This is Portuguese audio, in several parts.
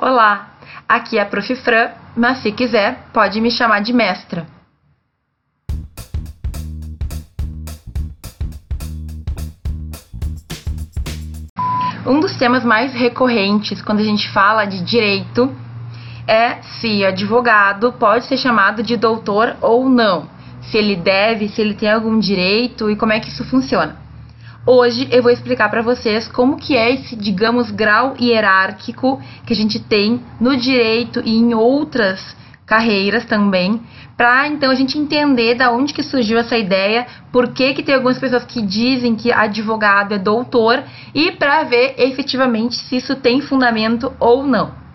Olá, aqui é a Prof. Fran, mas se quiser, pode me chamar de mestra. Um dos temas mais recorrentes quando a gente fala de direito é se advogado pode ser chamado de doutor ou não, se ele deve, se ele tem algum direito e como é que isso funciona. Hoje eu vou explicar para vocês como que é esse, digamos, grau hierárquico que a gente tem no direito e em outras carreiras também, para então a gente entender da onde que surgiu essa ideia, por que que tem algumas pessoas que dizem que advogado é doutor e para ver efetivamente se isso tem fundamento ou não.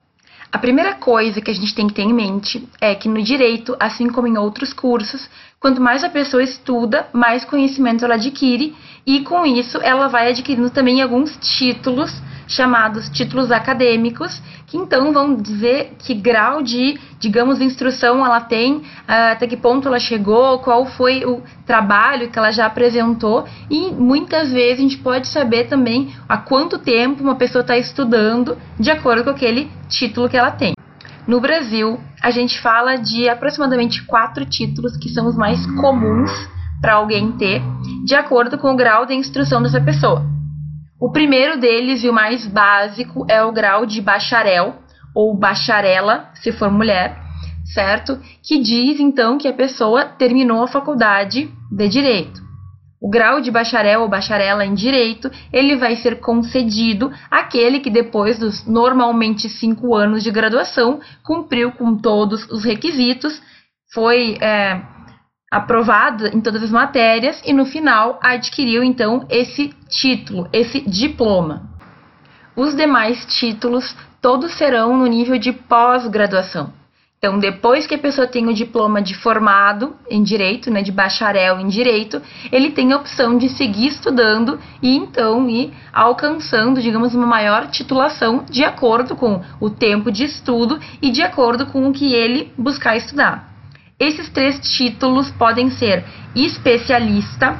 A primeira coisa que a gente tem que ter em mente é que no direito, assim como em outros cursos, quanto mais a pessoa estuda, mais conhecimento ela adquire e com isso ela vai adquirindo também alguns títulos chamados títulos acadêmicos, que então vão dizer que grau de, digamos, instrução ela tem, ah, até que ponto ela chegou, qual foi o trabalho que ela já apresentou, e muitas vezes a gente pode saber também há quanto tempo uma pessoa está estudando, de acordo com aquele título que ela tem. No Brasil, a gente fala de aproximadamente quatro títulos que são os mais comuns para alguém ter, de acordo com o grau de instrução dessa pessoa. O primeiro deles e o mais básico é o grau de bacharel ou bacharela, se for mulher, certo? Que diz então que a pessoa terminou a faculdade de direito. O grau de bacharel ou bacharela em direito, ele vai ser concedido àquele que depois dos normalmente cinco anos de graduação cumpriu com todos os requisitos, foi é, aprovado em todas as matérias e no final adquiriu então esse título, esse diploma. Os demais títulos todos serão no nível de pós-graduação. Então, depois que a pessoa tem o diploma de formado em direito, né, de bacharel em direito, ele tem a opção de seguir estudando e então ir alcançando, digamos, uma maior titulação de acordo com o tempo de estudo e de acordo com o que ele buscar estudar. Esses três títulos podem ser especialista,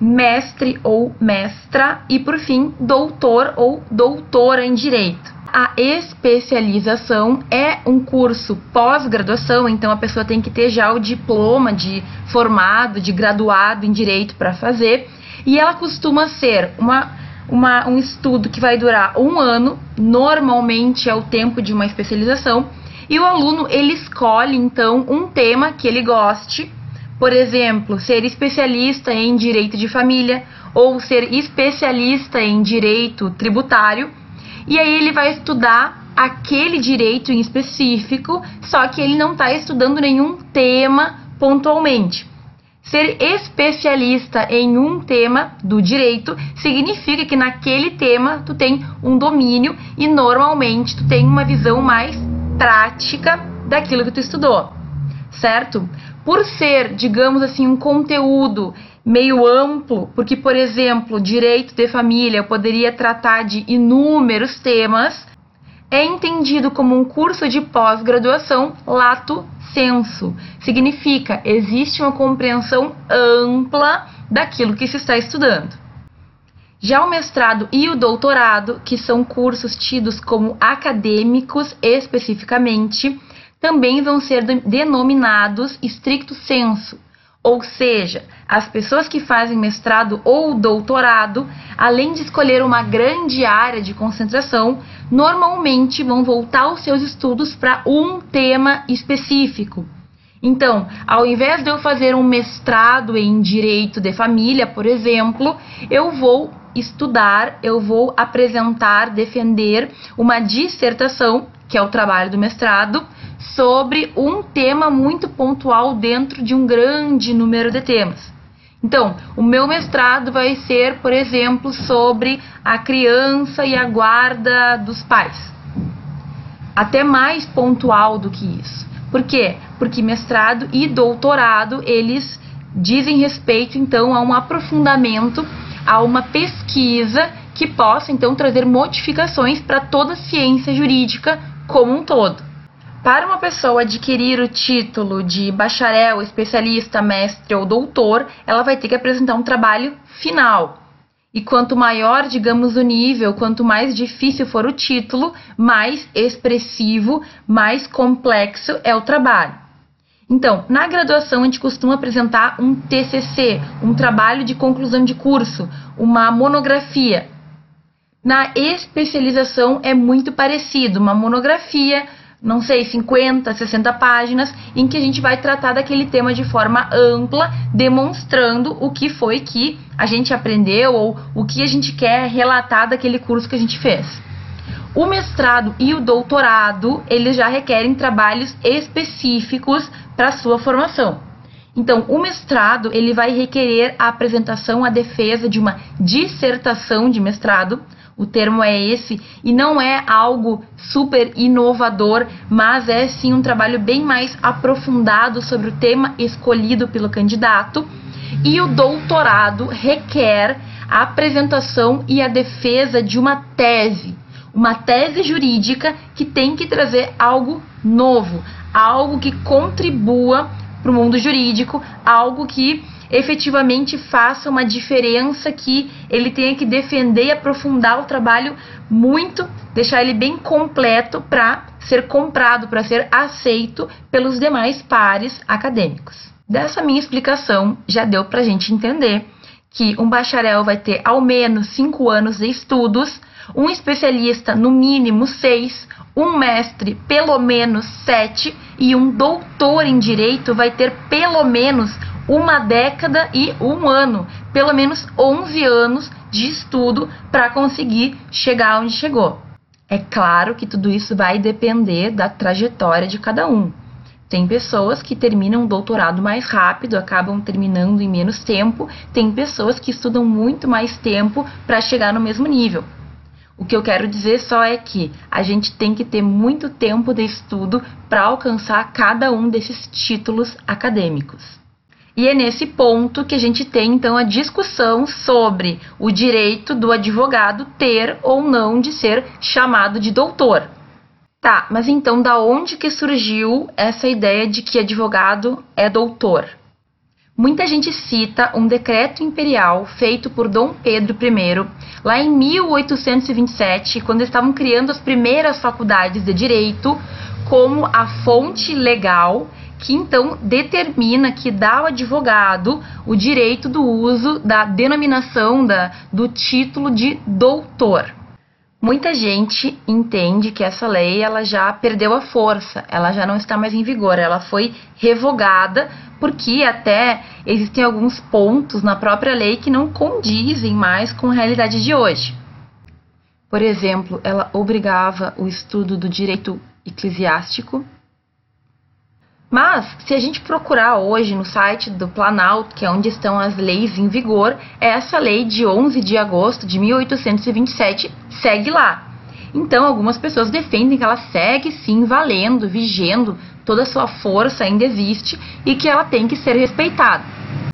mestre ou mestra e, por fim, doutor ou doutora em direito. A especialização é um curso pós-graduação, então a pessoa tem que ter já o diploma de formado, de graduado em direito para fazer, e ela costuma ser uma, uma, um estudo que vai durar um ano, normalmente é o tempo de uma especialização, e o aluno ele escolhe então um tema que ele goste, por exemplo, ser especialista em direito de família ou ser especialista em direito tributário, e aí ele vai estudar aquele direito em específico, só que ele não está estudando nenhum tema pontualmente. Ser especialista em um tema do direito significa que naquele tema tu tem um domínio e normalmente tu tem uma visão mais prática daquilo que tu estudou, certo? Por ser, digamos assim, um conteúdo meio amplo, porque, por exemplo, direito de família poderia tratar de inúmeros temas, é entendido como um curso de pós-graduação lato senso. Significa, existe uma compreensão ampla daquilo que se está estudando. Já o mestrado e o doutorado, que são cursos tidos como acadêmicos especificamente, também vão ser denominados stricto sensu, ou seja, as pessoas que fazem mestrado ou doutorado, além de escolher uma grande área de concentração, normalmente vão voltar os seus estudos para um tema específico. Então, ao invés de eu fazer um mestrado em direito de família, por exemplo, eu vou estudar, eu vou apresentar, defender uma dissertação, que é o trabalho do mestrado, sobre um tema muito pontual dentro de um grande número de temas. Então, o meu mestrado vai ser, por exemplo, sobre a criança e a guarda dos pais. Até mais pontual do que isso. Por quê? Porque mestrado e doutorado, eles dizem respeito então a um aprofundamento a uma pesquisa que possa então trazer modificações para toda a ciência jurídica como um todo. Para uma pessoa adquirir o título de bacharel, especialista, mestre ou doutor, ela vai ter que apresentar um trabalho final. E quanto maior, digamos, o nível, quanto mais difícil for o título, mais expressivo, mais complexo é o trabalho. Então, na graduação a gente costuma apresentar um TCC, um trabalho de conclusão de curso, uma monografia. Na especialização é muito parecido, uma monografia, não sei, 50, 60 páginas, em que a gente vai tratar daquele tema de forma ampla, demonstrando o que foi que a gente aprendeu ou o que a gente quer relatar daquele curso que a gente fez. O mestrado e o doutorado, eles já requerem trabalhos específicos para sua formação. Então, o mestrado, ele vai requerer a apresentação, a defesa de uma dissertação de mestrado, o termo é esse, e não é algo super inovador, mas é sim um trabalho bem mais aprofundado sobre o tema escolhido pelo candidato. E o doutorado requer a apresentação e a defesa de uma tese, uma tese jurídica que tem que trazer algo novo, algo que contribua para o mundo jurídico, algo que efetivamente faça uma diferença, que ele tenha que defender e aprofundar o trabalho muito, deixar ele bem completo para ser comprado, para ser aceito pelos demais pares acadêmicos. Dessa minha explicação, já deu para a gente entender que um bacharel vai ter ao menos cinco anos de estudos, um especialista no mínimo seis, um mestre pelo menos sete e um doutor em direito vai ter pelo menos uma década e um ano, pelo menos 11 anos de estudo para conseguir chegar onde chegou. É claro que tudo isso vai depender da trajetória de cada um. Tem pessoas que terminam o doutorado mais rápido, acabam terminando em menos tempo, tem pessoas que estudam muito mais tempo para chegar no mesmo nível. O que eu quero dizer só é que a gente tem que ter muito tempo de estudo para alcançar cada um desses títulos acadêmicos. E é nesse ponto que a gente tem então a discussão sobre o direito do advogado ter ou não de ser chamado de doutor. Tá, mas então da onde que surgiu essa ideia de que advogado é doutor? Muita gente cita um decreto imperial feito por Dom Pedro I, lá em 1827, quando estavam criando as primeiras faculdades de direito, como a fonte legal que então determina que dá ao advogado o direito do uso da denominação da, do título de doutor. Muita gente entende que essa lei ela já perdeu a força, ela já não está mais em vigor, ela foi revogada porque até existem alguns pontos na própria lei que não condizem mais com a realidade de hoje. Por exemplo, ela obrigava o estudo do direito eclesiástico, mas, se a gente procurar hoje no site do Planalto, que é onde estão as leis em vigor, essa lei de 11 de agosto de 1827 segue lá. Então, algumas pessoas defendem que ela segue sim valendo, vigendo, toda a sua força ainda existe e que ela tem que ser respeitada.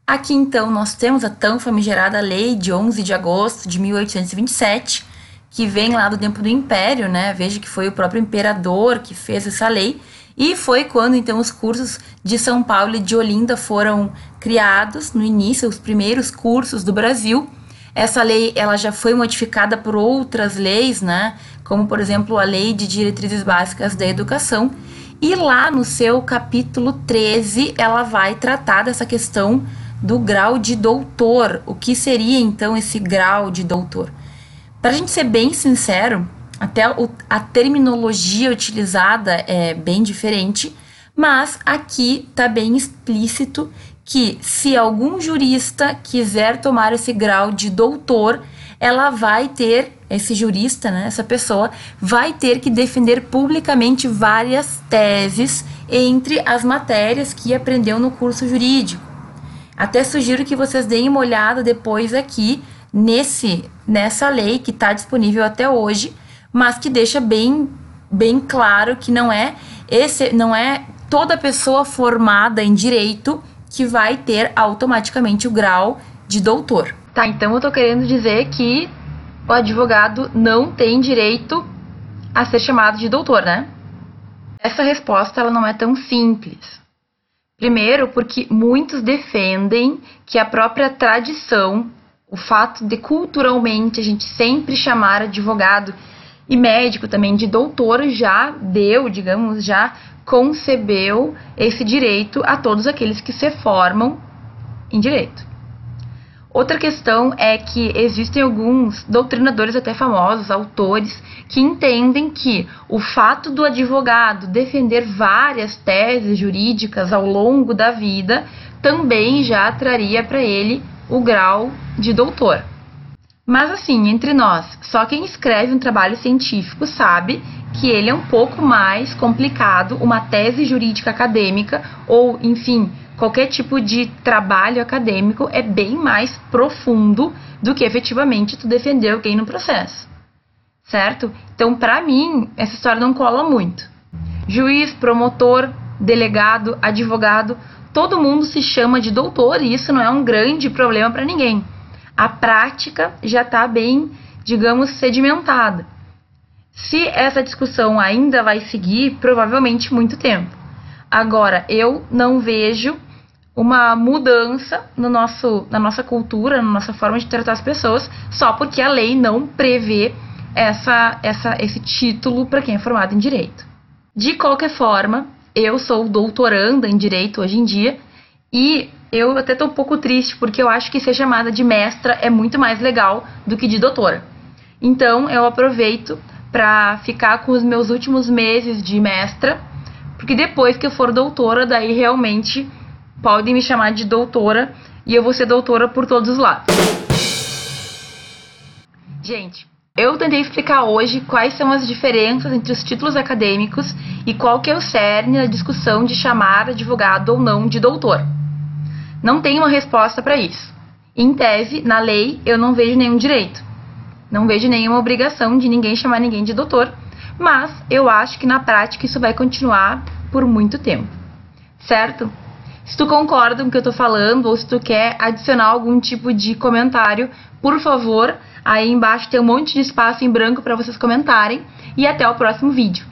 Aqui então nós temos a tão famigerada lei de 11 de agosto de 1827, que vem lá do tempo do Império, né? Veja que foi o próprio imperador que fez essa lei e foi quando então os cursos de São Paulo e de Olinda foram criados no início, os primeiros cursos do Brasil. Essa lei ela já foi modificada por outras leis, né? Como por exemplo a Lei de Diretrizes Básicas da Educação. E lá no seu capítulo 13, ela vai tratar dessa questão do grau de doutor. O que seria então esse grau de doutor? Para a gente ser bem sincero, até o, a terminologia utilizada é bem diferente, mas aqui está bem explícito que se algum jurista quiser tomar esse grau de doutor, ela vai ter, esse jurista, né, essa pessoa, vai ter que defender publicamente várias teses entre as matérias que aprendeu no curso jurídico. Até sugiro que vocês deem uma olhada depois aqui nesse nessa lei que está disponível até hoje mas que deixa bem, bem claro que não é esse, não é toda pessoa formada em direito que vai ter automaticamente o grau de doutor. Tá, então eu tô querendo dizer que o advogado não tem direito a ser chamado de doutor, né? Essa resposta ela não é tão simples. Primeiro, porque muitos defendem que a própria tradição o fato de culturalmente a gente sempre chamar advogado e médico também de doutor já deu, digamos, já concebeu esse direito a todos aqueles que se formam em direito. Outra questão é que existem alguns doutrinadores até famosos, autores, que entendem que o fato do advogado defender várias teses jurídicas ao longo da vida também já traria para ele o grau de doutor. Mas assim, entre nós, só quem escreve um trabalho científico sabe que ele é um pouco mais complicado, uma tese jurídica acadêmica ou, enfim, qualquer tipo de trabalho acadêmico é bem mais profundo do que efetivamente tu defender alguém no processo. Certo? Então, para mim, essa história não cola muito. Juiz, promotor, delegado, advogado, todo mundo se chama de doutor e isso não é um grande problema para ninguém. A prática já está bem, digamos, sedimentada. Se essa discussão ainda vai seguir, provavelmente muito tempo. Agora, eu não vejo uma mudança no nosso, na nossa cultura, na nossa forma de tratar as pessoas, só porque a lei não prevê essa, essa, esse título para quem é formado em direito. De qualquer forma, eu sou doutoranda em direito hoje em dia e eu até tô um pouco triste porque eu acho que ser chamada de mestra é muito mais legal do que de doutora. Então eu aproveito para ficar com os meus últimos meses de mestra, porque depois que eu for doutora, daí realmente podem me chamar de doutora e eu vou ser doutora por todos os lados. Gente, eu tentei explicar hoje quais são as diferenças entre os títulos acadêmicos e qual que é o cerne da discussão de chamar advogado ou não de doutor. Não tem uma resposta para isso. Em tese, na lei, eu não vejo nenhum direito. Não vejo nenhuma obrigação de ninguém chamar ninguém de doutor, mas eu acho que na prática isso vai continuar por muito tempo. Certo? Se tu concorda com o que eu tô falando ou se tu quer adicionar algum tipo de comentário, por favor, aí embaixo tem um monte de espaço em branco para vocês comentarem e até o próximo vídeo.